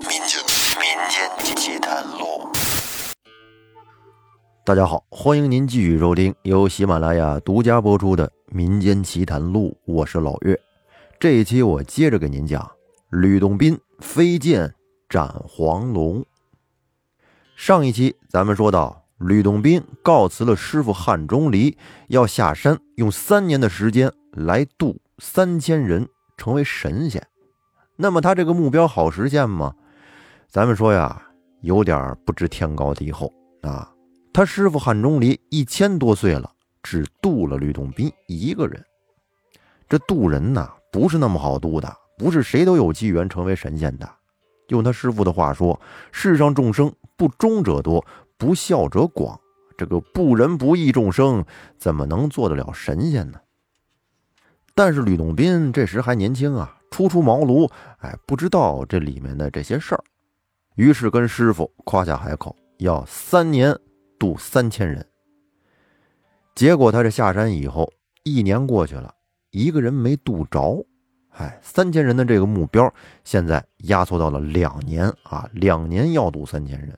民间民间奇谈录。大家好，欢迎您继续收听由喜马拉雅独家播出的《民间奇谈录》，我是老岳。这一期我接着给您讲吕洞宾飞剑斩黄龙。上一期咱们说到，吕洞宾告辞了师傅汉钟离，要下山用三年的时间来渡三千人成为神仙。那么他这个目标好实现吗？咱们说呀，有点不知天高地厚啊。他师傅汉钟离一千多岁了，只渡了吕洞宾一个人。这渡人呐，不是那么好渡的，不是谁都有机缘成为神仙的。用他师傅的话说：“世上众生不忠者多，不孝者广。这个不仁不义众生，怎么能做得了神仙呢？”但是吕洞宾这时还年轻啊。初出茅庐，哎，不知道这里面的这些事儿，于是跟师傅夸下海口，要三年渡三千人。结果他这下山以后，一年过去了，一个人没渡着，哎，三千人的这个目标现在压缩到了两年啊，两年要渡三千人。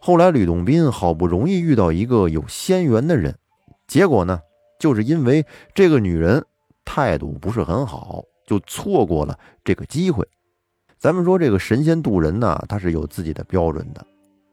后来吕洞宾好不容易遇到一个有仙缘的人，结果呢，就是因为这个女人。态度不是很好，就错过了这个机会。咱们说这个神仙渡人呢，他是有自己的标准的，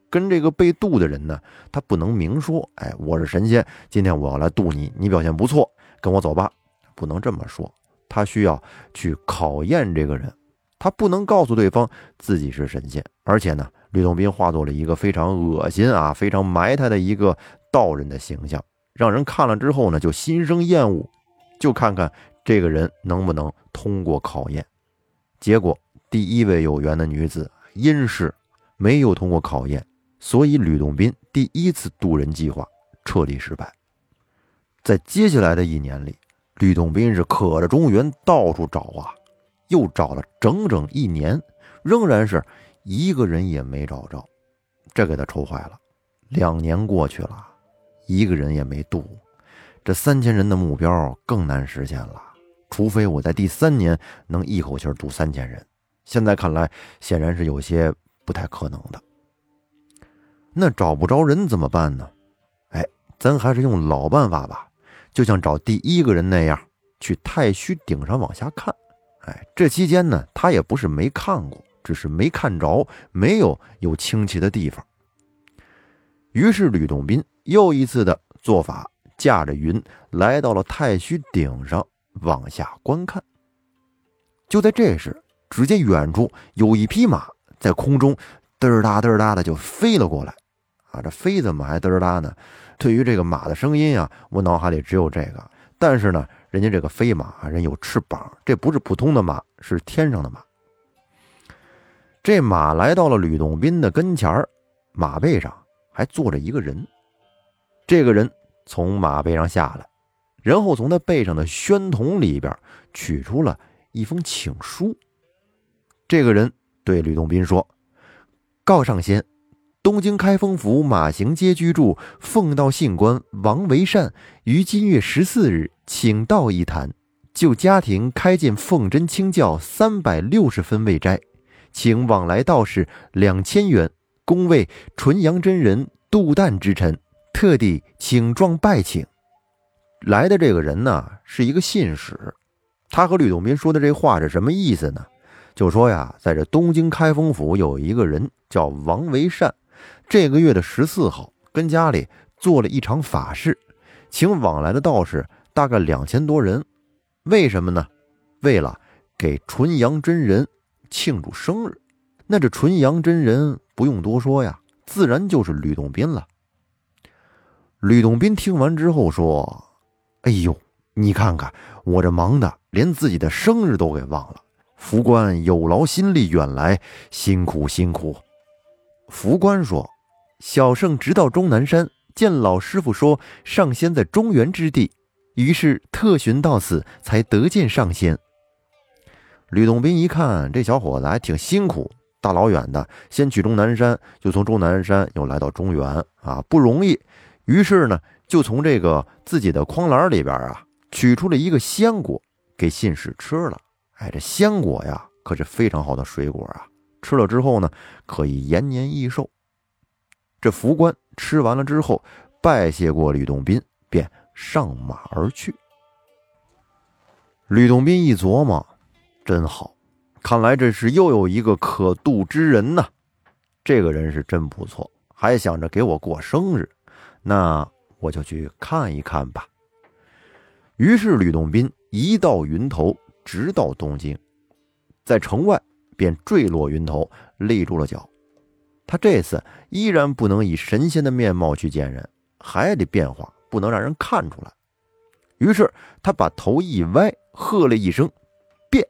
跟这个被渡的人呢，他不能明说，哎，我是神仙，今天我要来渡你，你表现不错，跟我走吧，不能这么说。他需要去考验这个人，他不能告诉对方自己是神仙。而且呢，吕洞宾化作了一个非常恶心啊、非常埋汰的一个道人的形象，让人看了之后呢，就心生厌恶。就看看这个人能不能通过考验。结果，第一位有缘的女子殷氏没有通过考验，所以吕洞宾第一次渡人计划彻底失败。在接下来的一年里，吕洞宾是可着中原到处找啊，又找了整整一年，仍然是一个人也没找着，这给他愁坏了。两年过去了，一个人也没渡。这三千人的目标更难实现了，除非我在第三年能一口气渡三千人。现在看来，显然是有些不太可能的。那找不着人怎么办呢？哎，咱还是用老办法吧，就像找第一个人那样，去太虚顶上往下看。哎，这期间呢，他也不是没看过，只是没看着，没有有清奇的地方。于是吕洞宾又一次的做法。驾着云来到了太虚顶上，往下观看。就在这时，只见远处有一匹马在空中嘚儿哒嘚儿哒的就飞了过来。啊，这飞怎么还嘚儿哒呢？对于这个马的声音啊，我脑海里只有这个。但是呢，人家这个飞马人有翅膀，这不是普通的马，是天上的马。这马来到了吕洞宾的跟前儿马背上还坐着一个人。这个人。从马背上下来，然后从他背上的宣筒里边取出了一封请书。这个人对吕洞宾说：“告上仙，东京开封府马行街居住奉道信官王维善于今月十四日请道一坛，就家庭开建奉真清教三百六十分位斋，请往来道士两千元，恭为纯阳真人杜旦之臣。”特地请状拜请来的这个人呢，是一个信使。他和吕洞宾说的这话是什么意思呢？就说呀，在这东京开封府有一个人叫王维善，这个月的十四号跟家里做了一场法事，请往来的道士大概两千多人。为什么呢？为了给纯阳真人庆祝生日。那这纯阳真人不用多说呀，自然就是吕洞宾了。吕洞宾听完之后说：“哎呦，你看看我这忙的，连自己的生日都给忘了。福官有劳心力远来，辛苦辛苦。”福官说：“小圣直到终南山，见老师傅说上仙在中原之地，于是特寻到此，才得见上仙。”吕洞宾一看这小伙子还挺辛苦，大老远的先去终南山，就从终南山又来到中原啊，不容易。于是呢，就从这个自己的筐篮里边啊，取出了一个鲜果给信使吃了。哎，这鲜果呀，可是非常好的水果啊，吃了之后呢，可以延年益寿。这福官吃完了之后，拜谢过吕洞宾，便上马而去。吕洞宾一琢磨，真好，看来这是又有一个可渡之人呐。这个人是真不错，还想着给我过生日，那我就去看一看吧。于是吕洞宾一到云头，直到东京，在城外便坠落云头，立住了脚。他这次依然不能以神仙的面貌去见人，还得变化，不能让人看出来。于是他把头一歪，喝了一声“变”，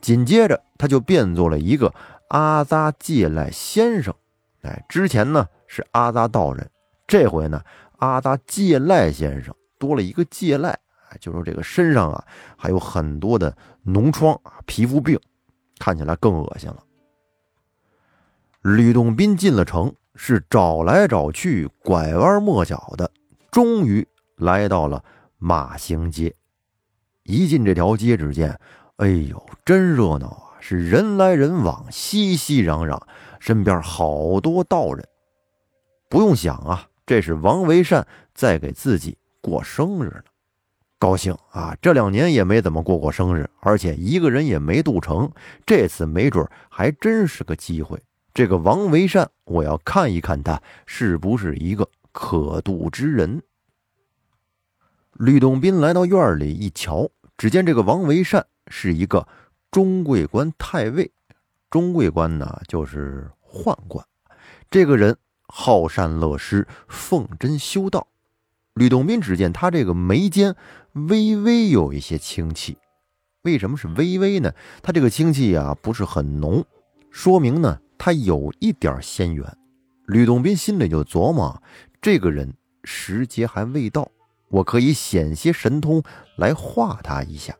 紧接着他就变做了一个阿扎借赖先生。哎，之前呢是阿扎道人，这回呢阿扎借赖先生多了一个借赖，就说这个身上啊还有很多的脓疮啊，皮肤病，看起来更恶心了。吕洞宾进了城，是找来找去，拐弯抹角的，终于来到了马行街。一进这条街，只见，哎呦，真热闹啊！是人来人往，熙熙攘攘，身边好多道人。不用想啊，这是王维善在给自己过生日呢，高兴啊！这两年也没怎么过过生日，而且一个人也没渡成，这次没准还真是个机会。这个王维善，我要看一看他是不是一个可渡之人。吕洞宾来到院里一瞧，只见这个王维善是一个中贵官太尉。中贵官呢，就是宦官。这个人好善乐施，奉真修道。吕洞宾只见他这个眉间微微有一些清气，为什么是微微呢？他这个清气啊，不是很浓，说明呢。他有一点仙缘，吕洞宾心里就琢磨：这个人时节还未到，我可以显些神通来化他一下。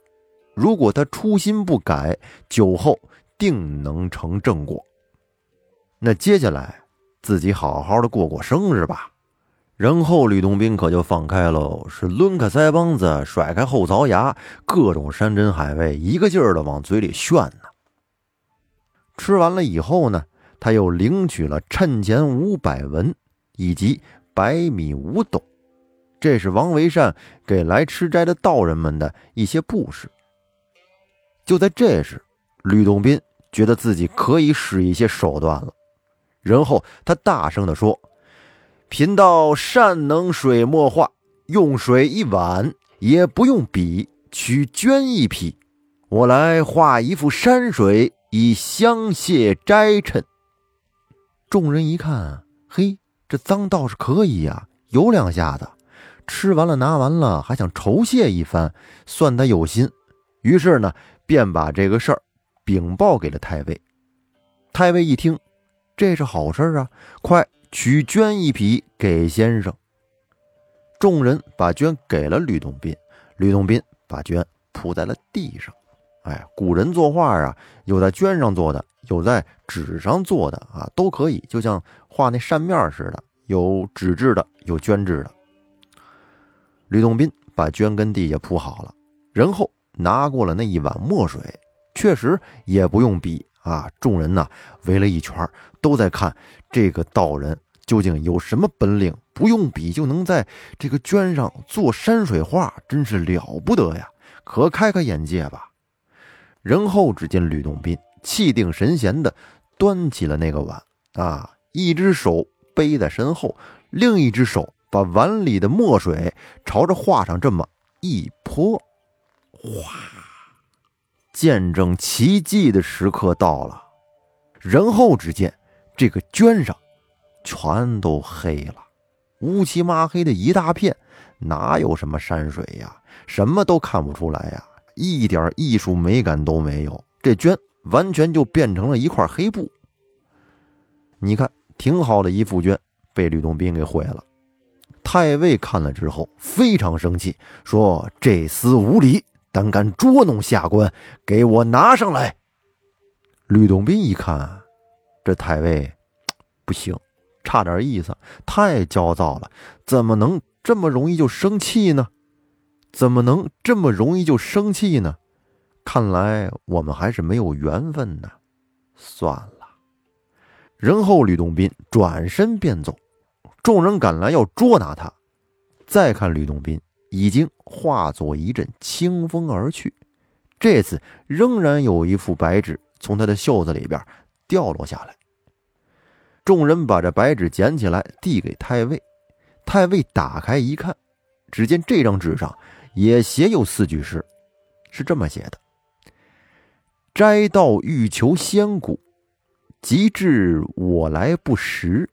如果他初心不改，酒后定能成正果。那接下来自己好好的过过生日吧。然后吕洞宾可就放开喽，是抡开腮帮子，甩开后槽牙，各种山珍海味一个劲儿的往嘴里炫呢。吃完了以后呢？他又领取了趁钱五百文，以及百米五斗，这是王维善给来吃斋的道人们的一些布施。就在这时，吕洞宾觉得自己可以使一些手段了，然后他大声地说：“贫道善能水墨画，用水一碗，也不用笔，取绢一匹，我来画一幅山水，以相谢斋臣。”众人一看，嘿，这脏倒是可以呀，有两下子。吃完了，拿完了，还想酬谢一番，算他有心。于是呢，便把这个事儿禀报给了太尉。太尉一听，这是好事啊，快取绢一匹给先生。众人把绢给了吕洞宾，吕洞宾把绢铺在了地上。哎，古人作画啊，有在绢上做的，有在纸上做的啊，都可以，就像画那扇面似的，有纸质的，有绢质的。吕洞宾把绢跟地下铺好了，然后拿过了那一碗墨水，确实也不用笔啊。众人呢围了一圈，都在看这个道人究竟有什么本领，不用笔就能在这个绢上做山水画，真是了不得呀！可开开眼界吧。然后只见吕洞宾气定神闲地端起了那个碗，啊，一只手背在身后，另一只手把碗里的墨水朝着画上这么一泼，哗！见证奇迹的时刻到了。然后只见这个绢上全都黑了，乌漆抹黑的一大片，哪有什么山水呀？什么都看不出来呀！一点艺术美感都没有，这绢完全就变成了一块黑布。你看，挺好的一副绢，被吕洞宾给毁了。太尉看了之后非常生气，说：“这厮无礼，胆敢捉弄下官，给我拿上来！”吕洞宾一看，这太尉不行，差点意思，太焦躁了，怎么能这么容易就生气呢？怎么能这么容易就生气呢？看来我们还是没有缘分呢。算了。然后吕洞宾转身便走，众人赶来要捉拿他。再看吕洞宾已经化作一阵清风而去，这次仍然有一副白纸从他的袖子里边掉落下来。众人把这白纸捡起来递给太尉，太尉打开一看，只见这张纸上也写有四句诗，是这么写的：“斋道欲求仙骨。”及至我来不时，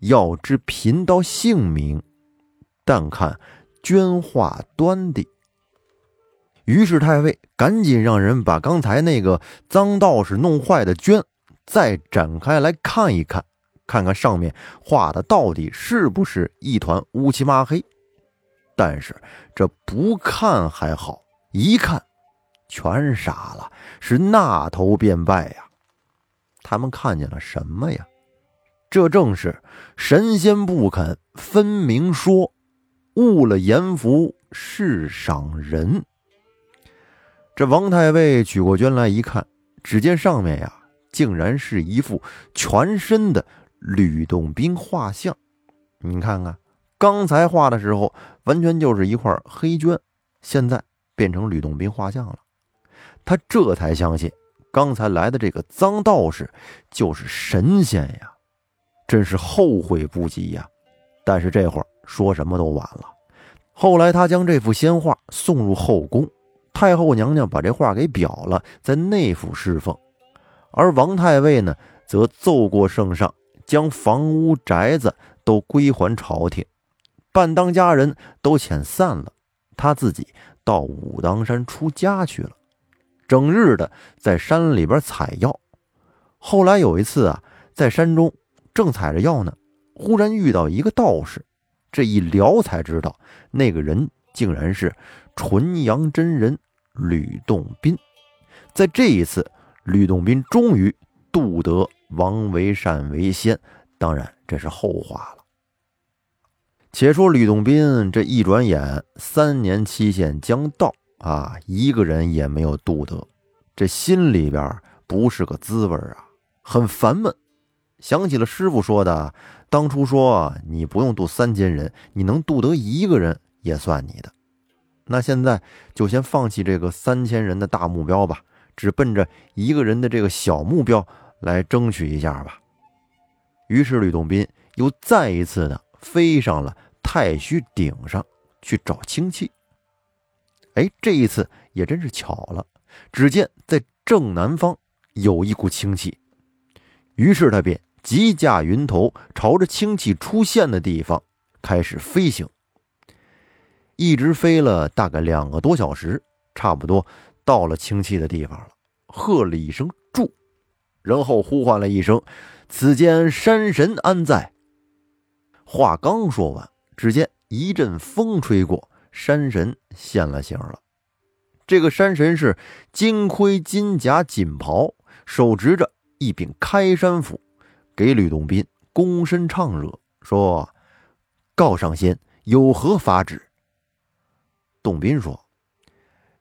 要知贫道姓名，但看绢画端地。于是太尉赶紧让人把刚才那个脏道士弄坏的绢再展开来看一看，看看上面画的到底是不是一团乌漆麻黑。但是这不看还好，一看全傻了，是那头便拜呀。他们看见了什么呀？这正是神仙不肯分明说，误了阎浮是赏人。这王太尉取过绢来一看，只见上面呀，竟然是一副全身的吕洞宾画像。你看看，刚才画的时候完全就是一块黑绢，现在变成吕洞宾画像了。他这才相信。刚才来的这个脏道士就是神仙呀，真是后悔不及呀！但是这会儿说什么都晚了。后来他将这幅仙画送入后宫，太后娘娘把这画给裱了，在内府侍奉。而王太尉呢，则奏过圣上，将房屋宅子都归还朝廷，半当家人都遣散了，他自己到武当山出家去了。整日的在山里边采药，后来有一次啊，在山中正采着药呢，忽然遇到一个道士，这一聊才知道，那个人竟然是纯阳真人吕洞宾。在这一次，吕洞宾终于渡得王维善为仙，当然这是后话了。且说吕洞宾这一转眼，三年期限将到。啊，一个人也没有渡得，这心里边不是个滋味啊，很烦闷。想起了师傅说的，当初说你不用渡三千人，你能渡得一个人也算你的。那现在就先放弃这个三千人的大目标吧，只奔着一个人的这个小目标来争取一下吧。于是吕洞宾又再一次的飞上了太虚顶上去找清气。哎，这一次也真是巧了。只见在正南方有一股清气，于是他便急驾云头，朝着清气出现的地方开始飞行。一直飞了大概两个多小时，差不多到了清气的地方了，喝了一声“住”，然后呼唤了一声：“此间山神安在？”话刚说完，只见一阵风吹过。山神现了形了，这个山神是金盔金甲锦袍，手执着一柄开山斧，给吕洞宾躬身唱热，说：“告上仙，有何法旨？”洞宾说：“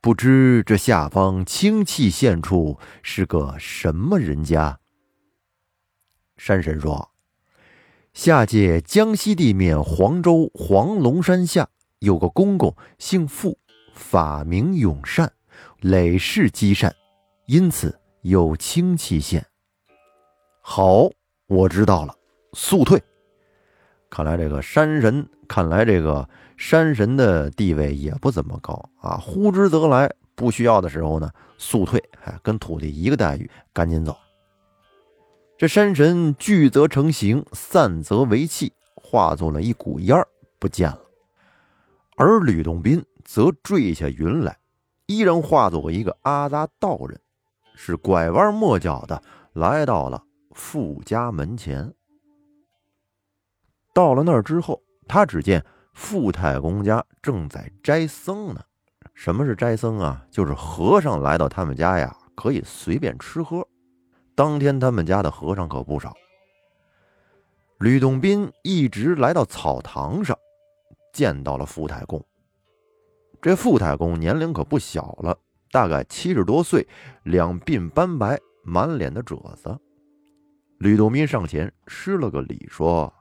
不知这下方清气现处是个什么人家？”山神说：“下界江西地面黄州黄龙山下。”有个公公姓傅，法名永善，累世积善，因此有清气现。好，我知道了，速退。看来这个山神，看来这个山神的地位也不怎么高啊。呼之则来，不需要的时候呢，速退。哎，跟土地一个待遇，赶紧走。这山神聚则成形，散则为气，化作了一股烟儿，不见了。而吕洞宾则坠下云来，依然化作一个阿扎道人，是拐弯抹角的来到了傅家门前。到了那儿之后，他只见傅太公家正在斋僧呢。什么是斋僧啊？就是和尚来到他们家呀，可以随便吃喝。当天他们家的和尚可不少。吕洞宾一直来到草堂上。见到了傅太公，这傅太公年龄可不小了，大概七十多岁，两鬓斑白，满脸的褶子。吕洞宾上前施了个礼，说：“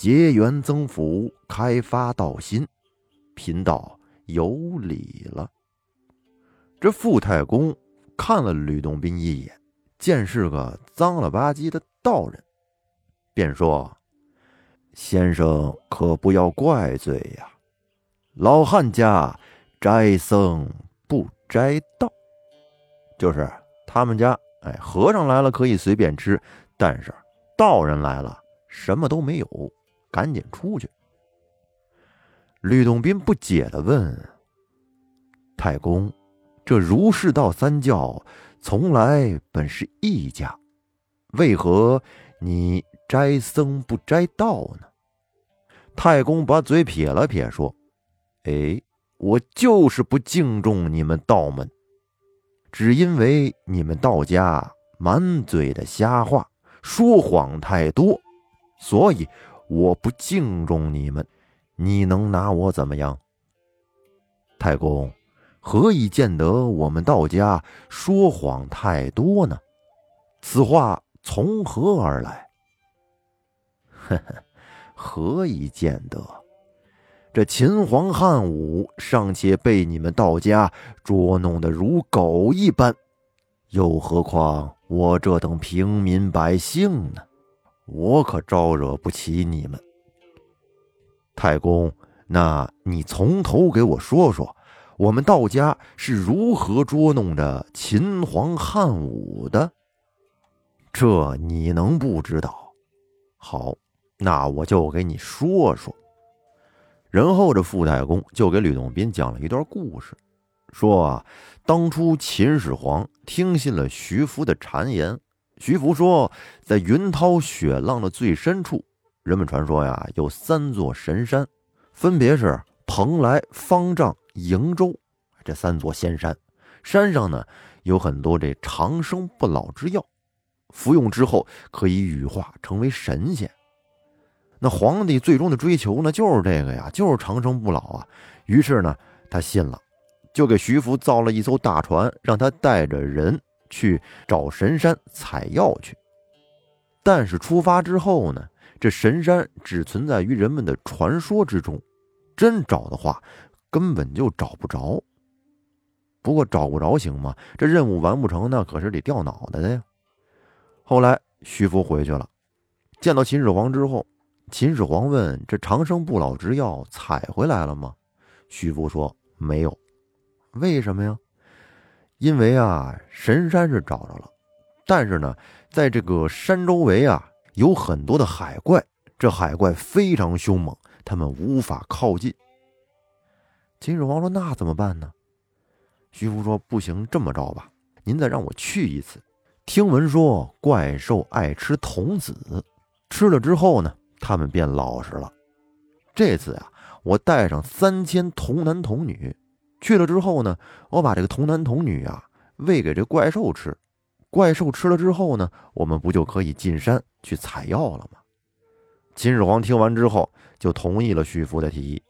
结缘增福，开发道心，贫道有礼了。”这傅太公看了吕洞宾一眼，见是个脏了吧唧的道人，便说：“先生可不要怪罪呀，老汉家斋僧不斋道，就是他们家。”哎，和尚来了可以随便吃，但是道人来了什么都没有，赶紧出去。吕洞宾不解的问：“太公，这儒释道三教从来本是一家，为何你斋僧不斋道呢？”太公把嘴撇了撇，说：“哎，我就是不敬重你们道门。”只因为你们道家满嘴的瞎话，说谎太多，所以我不敬重你们。你能拿我怎么样？太公，何以见得我们道家说谎太多呢？此话从何而来？呵呵，何以见得？这秦皇汉武尚且被你们道家捉弄得如狗一般，又何况我这等平民百姓呢？我可招惹不起你们。太公，那你从头给我说说，我们道家是如何捉弄着秦皇汉武的？这你能不知道？好，那我就给你说说。然后这傅太公就给吕洞宾讲了一段故事，说啊，当初秦始皇听信了徐福的谗言，徐福说，在云涛雪浪的最深处，人们传说呀，有三座神山，分别是蓬莱、方丈、瀛洲这三座仙山，山上呢有很多这长生不老之药，服用之后可以羽化成为神仙。那皇帝最终的追求呢，就是这个呀，就是长生不老啊。于是呢，他信了，就给徐福造了一艘大船，让他带着人去找神山采药去。但是出发之后呢，这神山只存在于人们的传说之中，真找的话，根本就找不着。不过找不着行吗？这任务完不成，那可是得掉脑袋的呀。后来徐福回去了，见到秦始皇之后。秦始皇问：“这长生不老之药采回来了吗？”徐福说：“没有。”为什么呀？因为啊，神山是找着了，但是呢，在这个山周围啊，有很多的海怪，这海怪非常凶猛，他们无法靠近。秦始皇说：“那怎么办呢？”徐福说：“不行，这么着吧，您再让我去一次。听闻说怪兽爱吃童子，吃了之后呢？”他们变老实了。这次啊，我带上三千童男童女去了之后呢，我把这个童男童女啊喂给这怪兽吃，怪兽吃了之后呢，我们不就可以进山去采药了吗？秦始皇听完之后就同意了徐福的提议。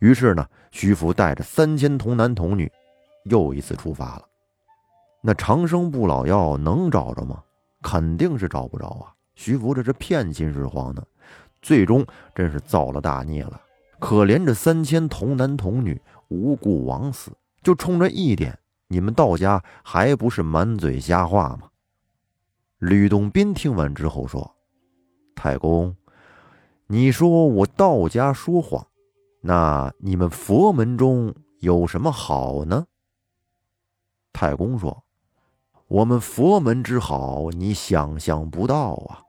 于是呢，徐福带着三千童男童女又一次出发了。那长生不老药能找着吗？肯定是找不着啊！徐福这是骗秦始皇呢。最终真是造了大孽了，可怜这三千童男童女无故枉死，就冲这一点，你们道家还不是满嘴瞎话吗？吕洞宾听完之后说：“太公，你说我道家说谎，那你们佛门中有什么好呢？”太公说：“我们佛门之好，你想象不到啊！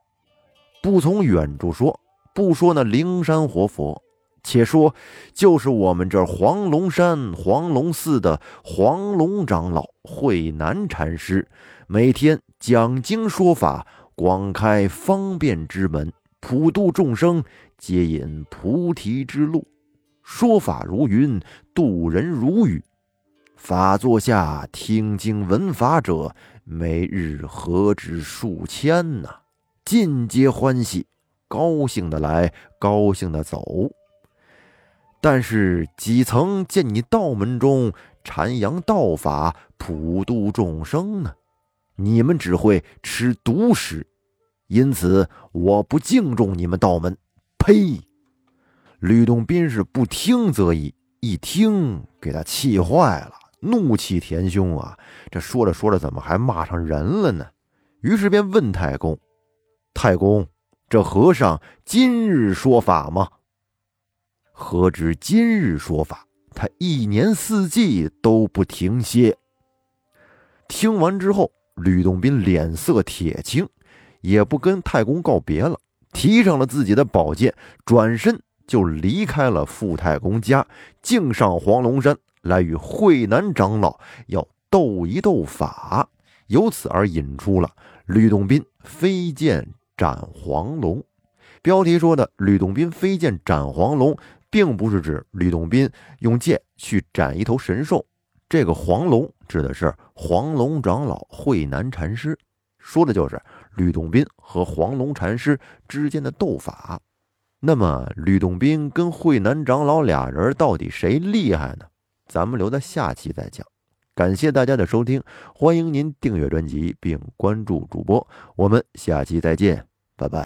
不从远处说。”不说那灵山活佛，且说就是我们这黄龙山黄龙寺的黄龙长老慧南禅师，每天讲经说法，广开方便之门，普度众生，接引菩提之路，说法如云，度人如雨。法座下听经闻法者，每日何止数千呐，尽皆欢喜。高兴的来，高兴的走。但是几曾见你道门中阐扬道法，普度众生呢？你们只会吃独食，因此我不敬重你们道门。呸！吕洞宾是不听则已，一听给他气坏了，怒气填胸啊！这说着说着，怎么还骂上人了呢？于是便问太公：“太公，这和尚今日说法吗？”何止今日说法，他一年四季都不停歇。听完之后，吕洞宾脸色铁青，也不跟太公告别了，提上了自己的宝剑，转身就离开了傅太公家，径上黄龙山来与慧南长老要斗一斗法，由此而引出了吕洞宾飞剑斩黄龙。标题说的吕洞宾飞剑斩黄龙。并不是指吕洞宾用剑去斩一头神兽，这个黄龙指的是黄龙长老慧南禅师，说的就是吕洞宾和黄龙禅师之间的斗法。那么，吕洞宾跟慧南长老俩人到底谁厉害呢？咱们留在下期再讲。感谢大家的收听，欢迎您订阅专辑并关注主播，我们下期再见，拜拜。